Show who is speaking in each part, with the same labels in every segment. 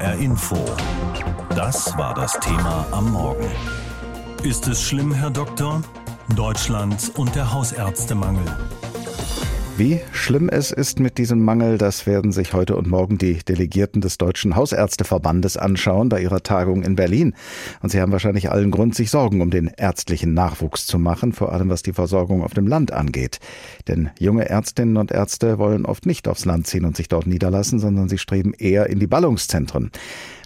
Speaker 1: HR Info. Das war das Thema am Morgen. Ist es schlimm, Herr Doktor? Deutschland und der Hausärztemangel.
Speaker 2: Wie schlimm es ist mit diesem Mangel, das werden sich heute und morgen die Delegierten des Deutschen Hausärzteverbandes anschauen bei ihrer Tagung in Berlin. Und sie haben wahrscheinlich allen Grund, sich Sorgen um den ärztlichen Nachwuchs zu machen, vor allem was die Versorgung auf dem Land angeht. Denn junge Ärztinnen und Ärzte wollen oft nicht aufs Land ziehen und sich dort niederlassen, sondern sie streben eher in die Ballungszentren.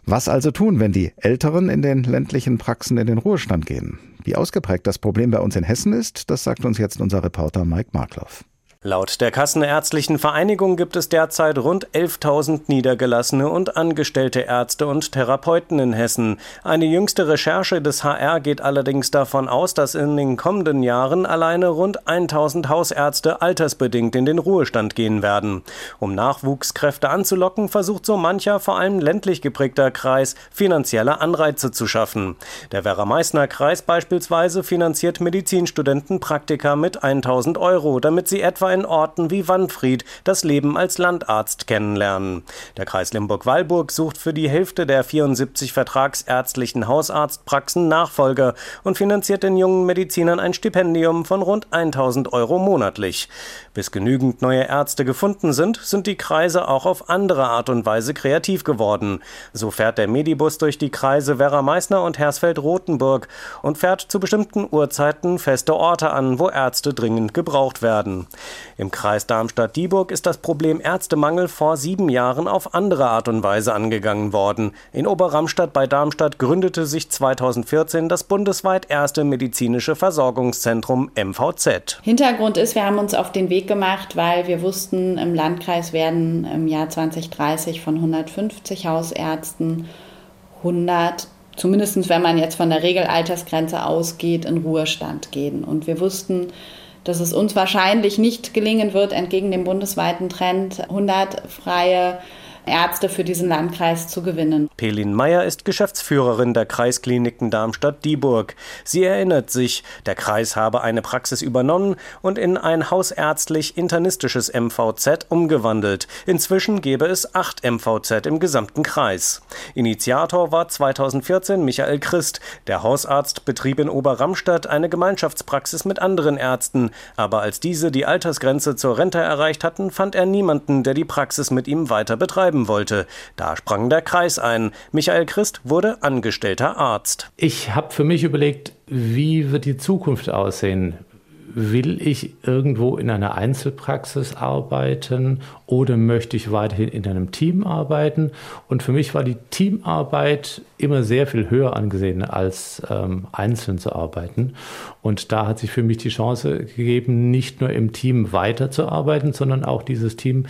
Speaker 2: Was also tun, wenn die Älteren in den ländlichen Praxen in den Ruhestand gehen? Wie ausgeprägt das Problem bei uns in Hessen ist, das sagt uns jetzt unser Reporter Mike Markloff.
Speaker 3: Laut der Kassenärztlichen Vereinigung gibt es derzeit rund 11.000 niedergelassene und angestellte Ärzte und Therapeuten in Hessen. Eine jüngste Recherche des HR geht allerdings davon aus, dass in den kommenden Jahren alleine rund 1.000 Hausärzte altersbedingt in den Ruhestand gehen werden. Um Nachwuchskräfte anzulocken, versucht so mancher, vor allem ländlich geprägter Kreis, finanzielle Anreize zu schaffen. Der Werra-Meißner-Kreis beispielsweise finanziert Medizinstudenten Praktika mit 1.000 Euro, damit sie etwa in Orten wie Wanfried das Leben als Landarzt kennenlernen. Der Kreis Limburg-Weilburg sucht für die Hälfte der 74 vertragsärztlichen Hausarztpraxen Nachfolger und finanziert den jungen Medizinern ein Stipendium von rund 1000 Euro monatlich. Bis genügend neue Ärzte gefunden sind, sind die Kreise auch auf andere Art und Weise kreativ geworden. So fährt der Medibus durch die Kreise Werra-Meißner und Hersfeld-Rotenburg und fährt zu bestimmten Uhrzeiten feste Orte an, wo Ärzte dringend gebraucht werden. Im Kreis Darmstadt-Dieburg ist das Problem Ärztemangel vor sieben Jahren auf andere Art und Weise angegangen worden. In Oberramstadt bei Darmstadt gründete sich 2014 das bundesweit erste medizinische Versorgungszentrum MVZ.
Speaker 4: Hintergrund ist, wir haben uns auf den Weg gemacht, weil wir wussten, im Landkreis werden im Jahr 2030 von 150 Hausärzten 100 zumindest wenn man jetzt von der Regelaltersgrenze ausgeht, in Ruhestand gehen. Und wir wussten, dass es uns wahrscheinlich nicht gelingen wird, entgegen dem bundesweiten Trend 100 freie Ärzte für diesen Landkreis zu gewinnen.
Speaker 3: Pelin Meyer ist Geschäftsführerin der Kreiskliniken Darmstadt-Dieburg. Sie erinnert sich, der Kreis habe eine Praxis übernommen und in ein hausärztlich-internistisches MVZ umgewandelt. Inzwischen gäbe es acht MVZ im gesamten Kreis. Initiator war 2014 Michael Christ. Der Hausarzt betrieb in Oberramstadt eine Gemeinschaftspraxis mit anderen Ärzten. Aber als diese die Altersgrenze zur Rente erreicht hatten, fand er niemanden, der die Praxis mit ihm weiter betreiben bleiben wollte. Da sprang der Kreis ein. Michael Christ wurde angestellter Arzt.
Speaker 5: Ich habe für mich überlegt, wie wird die Zukunft aussehen? will ich irgendwo in einer Einzelpraxis arbeiten oder möchte ich weiterhin in einem Team arbeiten? Und für mich war die Teamarbeit immer sehr viel höher angesehen, als ähm, einzeln zu arbeiten. Und da hat sich für mich die Chance gegeben, nicht nur im Team weiterzuarbeiten, sondern auch dieses Team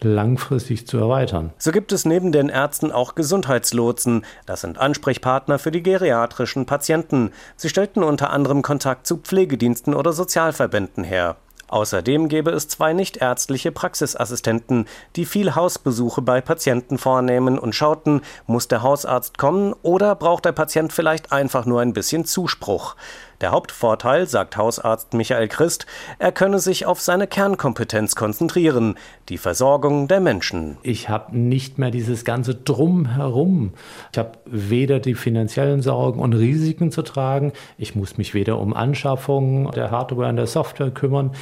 Speaker 5: langfristig zu erweitern.
Speaker 3: So gibt es neben den Ärzten auch Gesundheitslotsen. Das sind Ansprechpartner für die geriatrischen Patienten. Sie stellten unter anderem Kontakt zu Pflegediensten oder Sozialverbänden her. Außerdem gäbe es zwei nichtärztliche Praxisassistenten, die viel Hausbesuche bei Patienten vornehmen und schauten, muss der Hausarzt kommen oder braucht der Patient vielleicht einfach nur ein bisschen Zuspruch. Der Hauptvorteil, sagt Hausarzt Michael Christ, er könne sich auf seine Kernkompetenz konzentrieren, die Versorgung der Menschen.
Speaker 5: Ich habe nicht mehr dieses ganze Drumherum. Ich habe weder die finanziellen Sorgen und Risiken zu tragen, ich muss mich weder um Anschaffung der Hardware und der Software kümmern,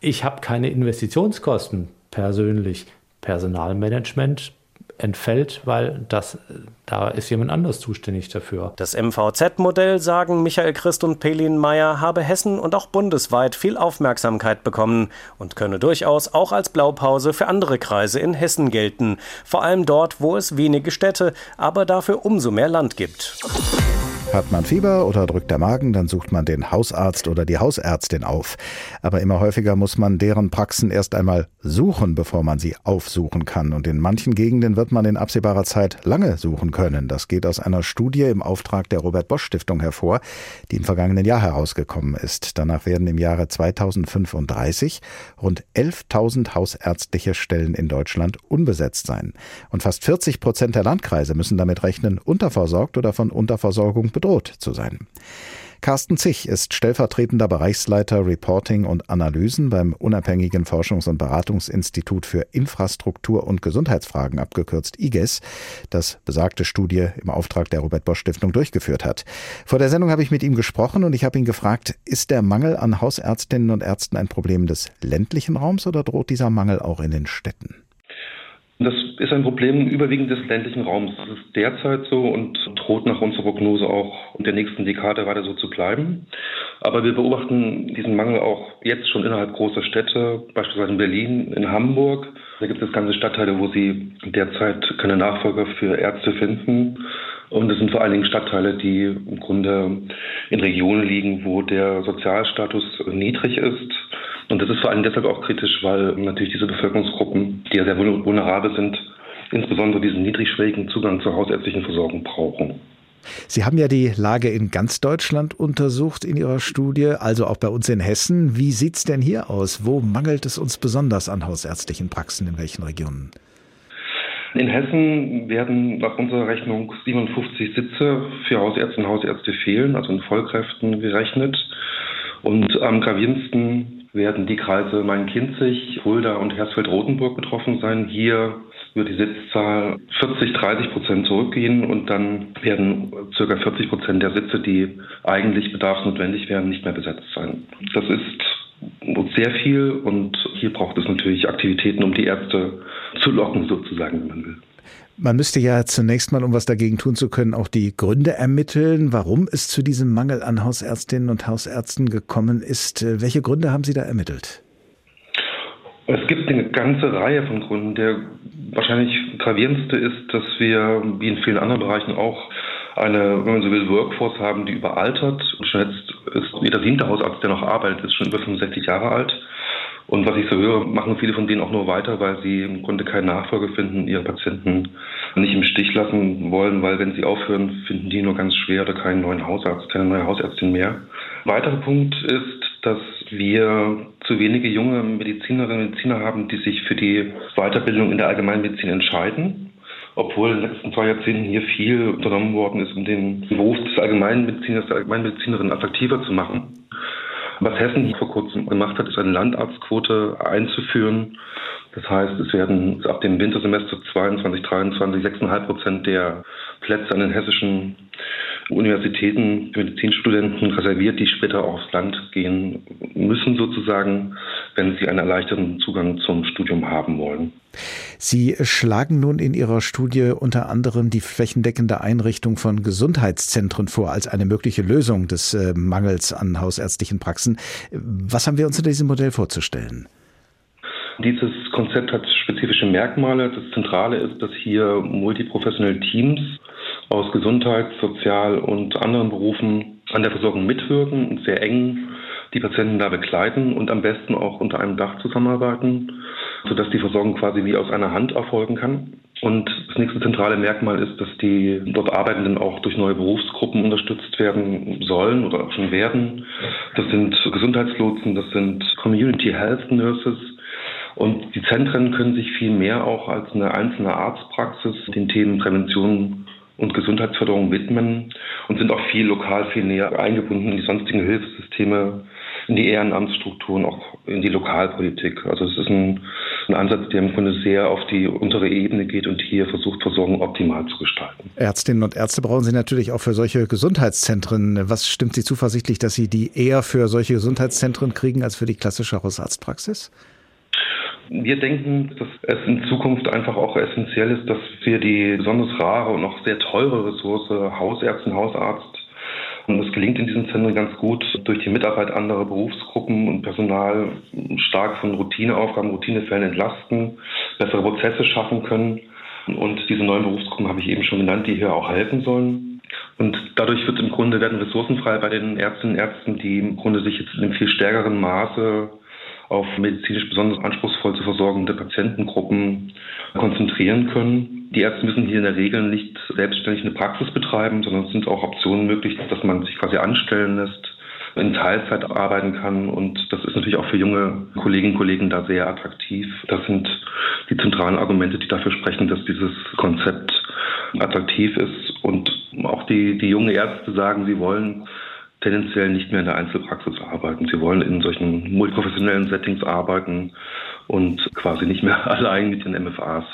Speaker 5: ich habe keine Investitionskosten persönlich. Personalmanagement entfällt, weil das, da ist jemand anders zuständig dafür.
Speaker 3: Das MVZ-Modell, sagen Michael Christ und Pelin Meyer, habe Hessen und auch bundesweit viel Aufmerksamkeit bekommen und könne durchaus auch als Blaupause für andere Kreise in Hessen gelten. Vor allem dort, wo es wenige Städte, aber dafür umso mehr Land gibt.
Speaker 2: Hat man Fieber oder drückt der Magen, dann sucht man den Hausarzt oder die Hausärztin auf. Aber immer häufiger muss man deren Praxen erst einmal suchen, bevor man sie aufsuchen kann. Und in manchen Gegenden wird man in absehbarer Zeit lange suchen können. Das geht aus einer Studie im Auftrag der Robert Bosch Stiftung hervor, die im vergangenen Jahr herausgekommen ist. Danach werden im Jahre 2035 rund 11.000 hausärztliche Stellen in Deutschland unbesetzt sein. Und fast 40 Prozent der Landkreise müssen damit rechnen, unterversorgt oder von Unterversorgung bedroht zu sein. Carsten Zich ist stellvertretender Bereichsleiter Reporting und Analysen beim unabhängigen Forschungs- und Beratungsinstitut für Infrastruktur und Gesundheitsfragen, abgekürzt IGES, das besagte Studie im Auftrag der Robert Bosch Stiftung durchgeführt hat. Vor der Sendung habe ich mit ihm gesprochen und ich habe ihn gefragt, ist der Mangel an Hausärztinnen und Ärzten ein Problem des ländlichen Raums oder droht dieser Mangel auch in den Städten?
Speaker 6: Das ist ein Problem überwiegend des ländlichen Raums. Das ist derzeit so und droht nach unserer Prognose auch in der nächsten Dekade weiter so zu bleiben. Aber wir beobachten diesen Mangel auch jetzt schon innerhalb großer Städte, beispielsweise in Berlin, in Hamburg. Da gibt es ganze Stadtteile, wo sie derzeit keine Nachfolger für Ärzte finden. Und es sind vor allen Dingen Stadtteile, die im Grunde in Regionen liegen, wo der Sozialstatus niedrig ist und das ist vor allem deshalb auch kritisch, weil natürlich diese Bevölkerungsgruppen, die ja sehr vulnerabel sind, insbesondere diesen niedrigschwelligen Zugang zur hausärztlichen Versorgung brauchen.
Speaker 2: Sie haben ja die Lage in ganz Deutschland untersucht in Ihrer Studie, also auch bei uns in Hessen. Wie sieht es denn hier aus? Wo mangelt es uns besonders an hausärztlichen Praxen? In welchen Regionen?
Speaker 6: In Hessen werden nach unserer Rechnung 57 Sitze für Hausärzte und Hausärzte fehlen, also in Vollkräften gerechnet. Und am gravierendsten werden die Kreise Main-Kinzig, Fulda und Hersfeld-Rotenburg betroffen sein. Hier wird die Sitzzahl 40, 30 Prozent zurückgehen und dann werden ca. 40 Prozent der Sitze, die eigentlich bedarfsnotwendig wären, nicht mehr besetzt sein. Das ist sehr viel und hier braucht es natürlich Aktivitäten, um die Ärzte zu locken, sozusagen, wenn man will.
Speaker 2: Man müsste ja zunächst mal, um was dagegen tun zu können, auch die Gründe ermitteln, warum es zu diesem Mangel an Hausärztinnen und Hausärzten gekommen ist. Welche Gründe haben Sie da ermittelt?
Speaker 6: Es gibt eine ganze Reihe von Gründen. Der wahrscheinlich gravierendste ist, dass wir, wie in vielen anderen Bereichen auch, eine, wenn man so will, Workforce haben, die überaltert. Schon jetzt ist jeder siebte Hausarzt, der noch arbeitet, ist schon über 65 Jahre alt. Und was ich so höre, machen viele von denen auch nur weiter, weil sie im Grunde keine Nachfolge finden, ihre Patienten nicht im Stich lassen wollen, weil wenn sie aufhören, finden die nur ganz schwer oder keinen neuen Hausarzt, keine neue Hausärztin mehr. Weiterer Punkt ist, dass wir zu wenige junge Medizinerinnen und Mediziner haben, die sich für die Weiterbildung in der Allgemeinmedizin entscheiden obwohl in den letzten zwei Jahrzehnten hier viel unternommen worden ist, um den Beruf des Allgemeinmediziners, der Allgemeinmedizinerin attraktiver zu machen. Was Hessen vor kurzem gemacht hat, ist eine Landarztquote einzuführen. Das heißt, es werden ab dem Wintersemester 22, 23 6,5 Prozent der Plätze an den hessischen Universitäten für Medizinstudenten reserviert, die später aufs Land gehen müssen, sozusagen, wenn sie einen erleichterten Zugang zum Studium haben wollen.
Speaker 2: Sie schlagen nun in Ihrer Studie unter anderem die flächendeckende Einrichtung von Gesundheitszentren vor als eine mögliche Lösung des äh, Mangels an hausärztlichen Praxen. Was haben wir uns in diesem Modell vorzustellen?
Speaker 6: Dieses Konzept hat spezifische Merkmale. Das Zentrale ist, dass hier multiprofessionelle Teams aus Gesundheit, Sozial- und anderen Berufen an der Versorgung mitwirken und sehr eng die Patienten da begleiten und am besten auch unter einem Dach zusammenarbeiten, sodass die Versorgung quasi wie aus einer Hand erfolgen kann. Und das nächste zentrale Merkmal ist, dass die dort Arbeitenden auch durch neue Berufsgruppen unterstützt werden sollen oder auch schon werden. Das sind Gesundheitslotsen, das sind Community Health Nurses. Und die Zentren können sich viel mehr auch als eine einzelne Arztpraxis den Themen Prävention und Gesundheitsförderung widmen und sind auch viel lokal, viel näher eingebunden in die sonstigen Hilfssysteme, in die Ehrenamtsstrukturen, auch in die Lokalpolitik. Also es ist ein, ein Ansatz, der im Grunde sehr auf die untere Ebene geht und hier versucht, Versorgung optimal zu gestalten.
Speaker 2: Ärztinnen und Ärzte brauchen Sie natürlich auch für solche Gesundheitszentren. Was stimmt Sie zuversichtlich, dass Sie die eher für solche Gesundheitszentren kriegen als für die klassische Hausarztpraxis?
Speaker 6: Wir denken, dass es in Zukunft einfach auch essentiell ist, dass wir die besonders rare und auch sehr teure Ressource Hausärztin, Hausarzt und das gelingt in diesen Zentren ganz gut durch die Mitarbeit anderer Berufsgruppen und Personal stark von Routineaufgaben, Routinefällen entlasten, bessere Prozesse schaffen können. Und diese neuen Berufsgruppen habe ich eben schon genannt, die hier auch helfen sollen. Und dadurch wird im Grunde werden Ressourcen frei bei den Ärztinnen und Ärzten, die im Grunde sich jetzt in einem viel stärkeren Maße auf medizinisch besonders anspruchsvoll zu versorgende Patientengruppen konzentrieren können. Die Ärzte müssen hier in der Regel nicht selbstständig eine Praxis betreiben, sondern es sind auch Optionen möglich, dass man sich quasi anstellen lässt, in Teilzeit arbeiten kann. Und das ist natürlich auch für junge Kolleginnen und Kollegen da sehr attraktiv. Das sind die zentralen Argumente, die dafür sprechen, dass dieses Konzept attraktiv ist. Und auch die, die junge Ärzte sagen, sie wollen tendenziell nicht mehr in der Einzelpraxis arbeiten. Sie wollen in solchen multiprofessionellen Settings arbeiten und quasi nicht mehr allein mit den MFAs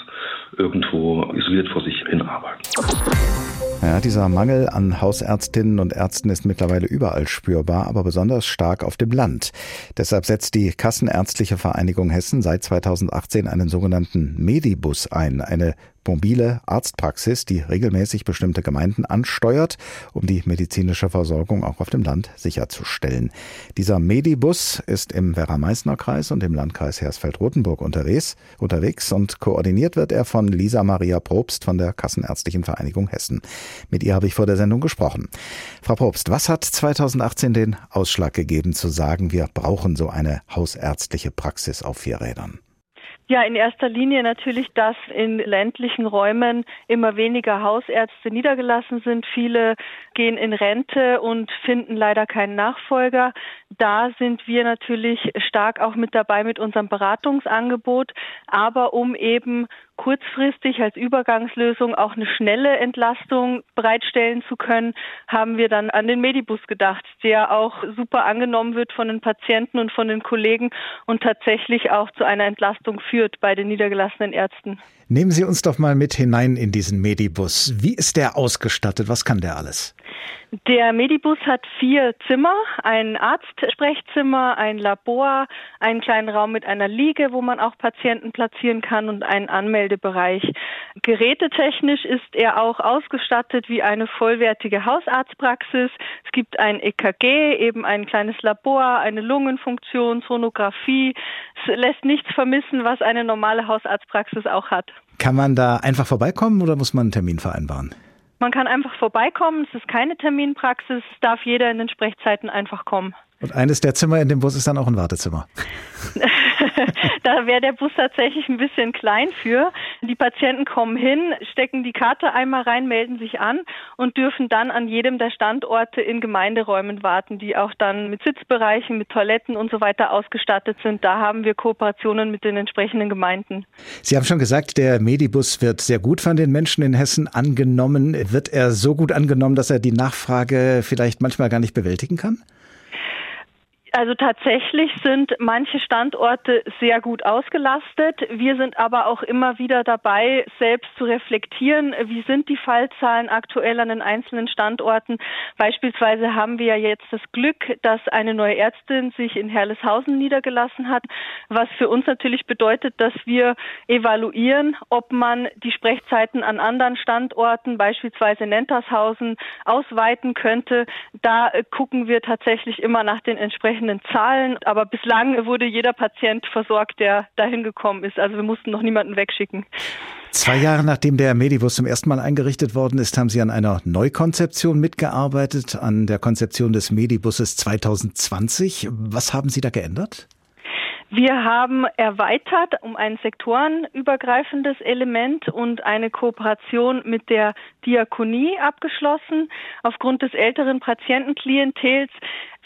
Speaker 6: irgendwo isoliert vor sich hin arbeiten.
Speaker 2: Ja, dieser Mangel an Hausärztinnen und Ärzten ist mittlerweile überall spürbar, aber besonders stark auf dem Land. Deshalb setzt die Kassenärztliche Vereinigung Hessen seit 2018 einen sogenannten Medibus ein, eine mobile Arztpraxis, die regelmäßig bestimmte Gemeinden ansteuert, um die medizinische Versorgung auch auf dem Land sicherzustellen. Dieser Medibus ist im Werra-Meißner-Kreis und im Landkreis Hersfeld-Rotenburg unterwegs, unterwegs und koordiniert wird er von Lisa Maria Probst von der Kassenärztlichen Vereinigung Hessen. Mit ihr habe ich vor der Sendung gesprochen. Frau Probst, was hat 2018 den Ausschlag gegeben zu sagen, wir brauchen so eine hausärztliche Praxis auf vier Rädern?
Speaker 7: Ja, in erster Linie natürlich, dass in ländlichen Räumen immer weniger Hausärzte niedergelassen sind. Viele gehen in Rente und finden leider keinen Nachfolger. Da sind wir natürlich stark auch mit dabei mit unserem Beratungsangebot. Aber um eben kurzfristig als Übergangslösung auch eine schnelle Entlastung bereitstellen zu können, haben wir dann an den Medibus gedacht, der auch super angenommen wird von den Patienten und von den Kollegen und tatsächlich auch zu einer Entlastung führt bei den niedergelassenen Ärzten.
Speaker 2: Nehmen Sie uns doch mal mit hinein in diesen Medibus. Wie ist der ausgestattet? Was kann der alles?
Speaker 7: Der Medibus hat vier Zimmer, ein Arztsprechzimmer, ein Labor, einen kleinen Raum mit einer Liege, wo man auch Patienten platzieren kann und einen Anmeldebereich. Gerätetechnisch ist er auch ausgestattet wie eine vollwertige Hausarztpraxis. Es gibt ein EKG, eben ein kleines Labor, eine Lungenfunktion, Sonographie. Es lässt nichts vermissen, was eine normale Hausarztpraxis auch hat.
Speaker 2: Kann man da einfach vorbeikommen oder muss man einen Termin vereinbaren?
Speaker 7: Man kann einfach vorbeikommen. Es ist keine Terminpraxis. Es darf jeder in den Sprechzeiten einfach kommen.
Speaker 2: Und eines der Zimmer in dem Bus ist dann auch ein Wartezimmer.
Speaker 7: da wäre der Bus tatsächlich ein bisschen klein für. Die Patienten kommen hin, stecken die Karte einmal rein, melden sich an und dürfen dann an jedem der Standorte in Gemeinderäumen warten, die auch dann mit Sitzbereichen, mit Toiletten und so weiter ausgestattet sind. Da haben wir Kooperationen mit den entsprechenden Gemeinden.
Speaker 2: Sie haben schon gesagt, der Medibus wird sehr gut von den Menschen in Hessen angenommen. Wird er so gut angenommen, dass er die Nachfrage vielleicht manchmal gar nicht bewältigen kann?
Speaker 7: Also tatsächlich sind manche Standorte sehr gut ausgelastet. Wir sind aber auch immer wieder dabei, selbst zu reflektieren, wie sind die Fallzahlen aktuell an den einzelnen Standorten. Beispielsweise haben wir ja jetzt das Glück, dass eine neue Ärztin sich in Herleshausen niedergelassen hat, was für uns natürlich bedeutet, dass wir evaluieren, ob man die Sprechzeiten an anderen Standorten, beispielsweise Nentershausen, ausweiten könnte. Da gucken wir tatsächlich immer nach den entsprechenden entsprechenden Zahlen. Aber bislang wurde jeder Patient versorgt, der dahin gekommen ist. Also wir mussten noch niemanden wegschicken.
Speaker 2: Zwei Jahre nachdem der Medibus zum ersten Mal eingerichtet worden ist, haben Sie an einer Neukonzeption mitgearbeitet, an der Konzeption des Medibusses 2020. Was haben Sie da geändert?
Speaker 7: Wir haben erweitert um ein sektorenübergreifendes Element und eine Kooperation mit der Diakonie abgeschlossen. Aufgrund des älteren Patientenklientels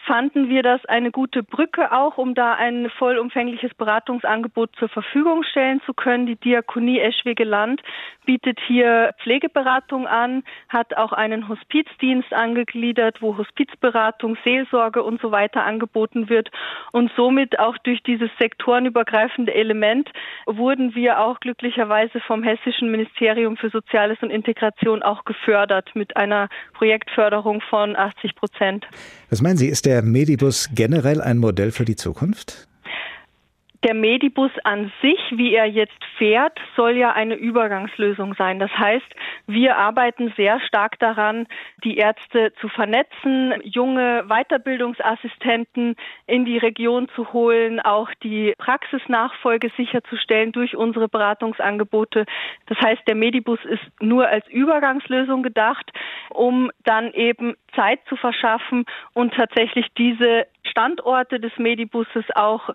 Speaker 7: fanden wir das eine gute Brücke auch, um da ein vollumfängliches Beratungsangebot zur Verfügung stellen zu können. Die Diakonie Eschwege Land bietet hier Pflegeberatung an, hat auch einen Hospizdienst angegliedert, wo Hospizberatung, Seelsorge und so weiter angeboten wird. Und somit auch durch dieses sektorenübergreifende Element wurden wir auch glücklicherweise vom Hessischen Ministerium für Soziales und Integration auch gefördert mit einer Projektförderung von 80 Prozent.
Speaker 2: Was meinen Sie, ist der Medibus generell ein Modell für die Zukunft?
Speaker 7: Der Medibus an sich, wie er jetzt fährt, soll ja eine Übergangslösung sein. Das heißt, wir arbeiten sehr stark daran, die Ärzte zu vernetzen, junge Weiterbildungsassistenten in die Region zu holen, auch die Praxisnachfolge sicherzustellen durch unsere Beratungsangebote. Das heißt, der Medibus ist nur als Übergangslösung gedacht, um dann eben Zeit zu verschaffen und tatsächlich diese Standorte des Medibusses auch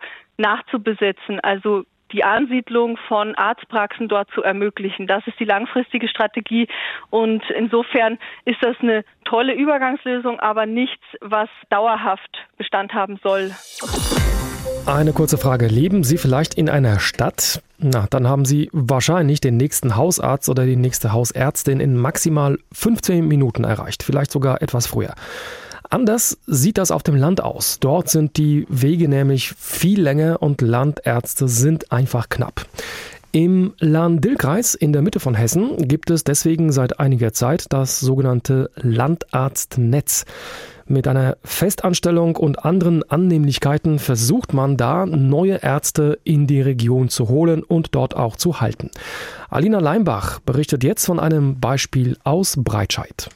Speaker 7: nachzubesetzen, also die Ansiedlung von Arztpraxen dort zu ermöglichen. Das ist die langfristige Strategie und insofern ist das eine tolle Übergangslösung, aber nichts, was dauerhaft Bestand haben soll.
Speaker 8: Eine kurze Frage. Leben Sie vielleicht in einer Stadt? Na, dann haben Sie wahrscheinlich den nächsten Hausarzt oder die nächste Hausärztin in maximal 15 Minuten erreicht, vielleicht sogar etwas früher. Anders sieht das auf dem Land aus. Dort sind die Wege nämlich viel länger und Landärzte sind einfach knapp. Im Lahn-Dill-Kreis in der Mitte von Hessen gibt es deswegen seit einiger Zeit das sogenannte Landarztnetz. Mit einer Festanstellung und anderen Annehmlichkeiten versucht man da, neue Ärzte in die Region zu holen und dort auch zu halten. Alina Leimbach berichtet jetzt von einem Beispiel aus Breitscheid.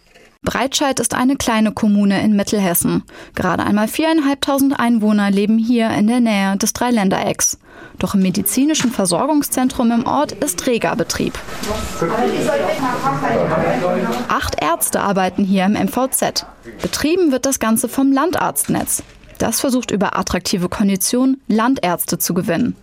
Speaker 9: Breitscheid ist eine kleine Kommune in Mittelhessen. Gerade einmal viereinhalbtausend Einwohner leben hier in der Nähe des Dreiländerecks. Doch im medizinischen Versorgungszentrum im Ort ist reger Betrieb. Acht Ärzte arbeiten hier im MVZ. Betrieben wird das Ganze vom Landarztnetz. Das versucht über attraktive Konditionen Landärzte zu gewinnen.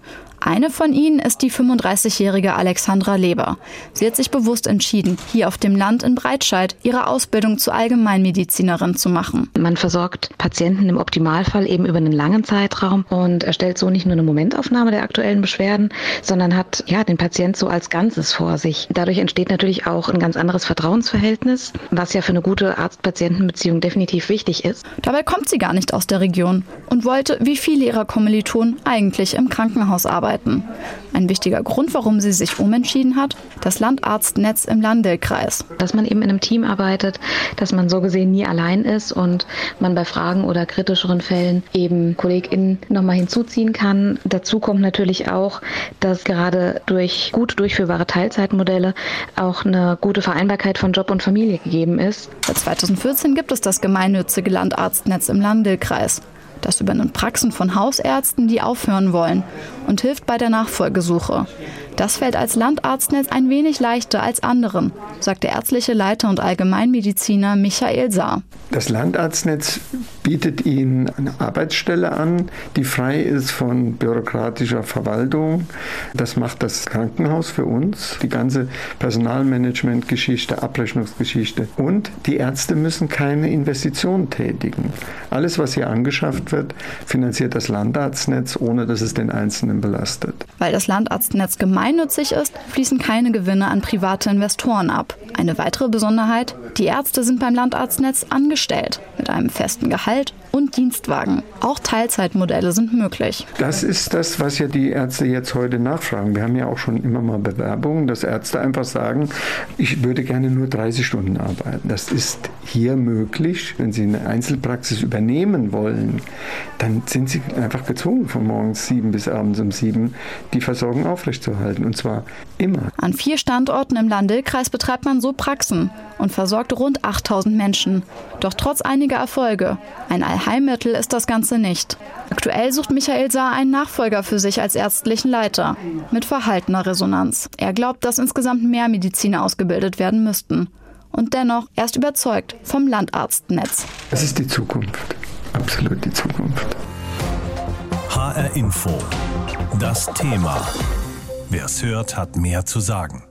Speaker 9: Eine von ihnen ist die 35-jährige Alexandra Leber. Sie hat sich bewusst entschieden, hier auf dem Land in Breitscheid ihre Ausbildung zur Allgemeinmedizinerin zu machen.
Speaker 10: Man versorgt Patienten im Optimalfall eben über einen langen Zeitraum und erstellt so nicht nur eine Momentaufnahme der aktuellen Beschwerden, sondern hat ja den Patient so als Ganzes vor sich. Dadurch entsteht natürlich auch ein ganz anderes Vertrauensverhältnis, was ja für eine gute Arzt-Patienten-Beziehung definitiv wichtig ist.
Speaker 9: Dabei kommt sie gar nicht aus der Region und wollte, wie viele ihrer Kommilitonen, eigentlich im Krankenhaus arbeiten arbeiten. Ein wichtiger Grund, warum sie sich umentschieden hat, das Landarztnetz im Landelkreis.
Speaker 10: Dass man eben in einem Team arbeitet, dass man so gesehen nie allein ist und man bei Fragen oder kritischeren Fällen eben KollegInnen nochmal hinzuziehen kann. Dazu kommt natürlich auch, dass gerade durch gut durchführbare Teilzeitmodelle auch eine gute Vereinbarkeit von Job und Familie gegeben ist.
Speaker 9: Seit 2014 gibt es das gemeinnützige Landarztnetz im Landelkreis. Das übernimmt Praxen von Hausärzten, die aufhören wollen und hilft bei der Nachfolgesuche. Das fällt als Landarztnetz ein wenig leichter als anderen, sagt der ärztliche Leiter und Allgemeinmediziner Michael Saar.
Speaker 11: Das Landarztnetz bietet Ihnen eine Arbeitsstelle an, die frei ist von bürokratischer Verwaltung. Das macht das Krankenhaus für uns, die ganze Personalmanagement-Geschichte, Abrechnungsgeschichte. Und die Ärzte müssen keine Investitionen tätigen. Alles, was hier angeschafft wird, finanziert das Landarztnetz, ohne dass es den Einzelnen belastet.
Speaker 9: Weil das Landarztnetz gemeinnützig ist, fließen keine Gewinne an private Investoren ab. Eine weitere Besonderheit, die Ärzte sind beim Landarztnetz angestellt, mit einem festen Gehalt und Dienstwagen. Auch Teilzeitmodelle sind möglich.
Speaker 11: Das ist das, was ja die Ärzte jetzt heute nachfragen. Wir haben ja auch schon immer mal Bewerbungen, dass Ärzte einfach sagen, ich würde gerne nur 30 Stunden arbeiten. Das ist hier möglich. Wenn sie eine Einzelpraxis übernehmen wollen, dann sind sie einfach gezwungen, von morgens sieben bis abends um sieben die Versorgung aufrechtzuerhalten. Und zwar immer.
Speaker 9: An vier Standorten im Landkreis betreibt man so Praxen und versorgt rund 8000 Menschen. Doch trotz einiger Erfolge, ein Allheilmittel ist das Ganze nicht. Aktuell sucht Michael Saar einen Nachfolger für sich als ärztlichen Leiter mit verhaltener Resonanz. Er glaubt, dass insgesamt mehr Mediziner ausgebildet werden müssten. Und dennoch, er ist überzeugt vom Landarztnetz.
Speaker 11: Es ist die Zukunft, absolut die Zukunft.
Speaker 1: HR Info, das Thema. Wer es hört, hat mehr zu sagen.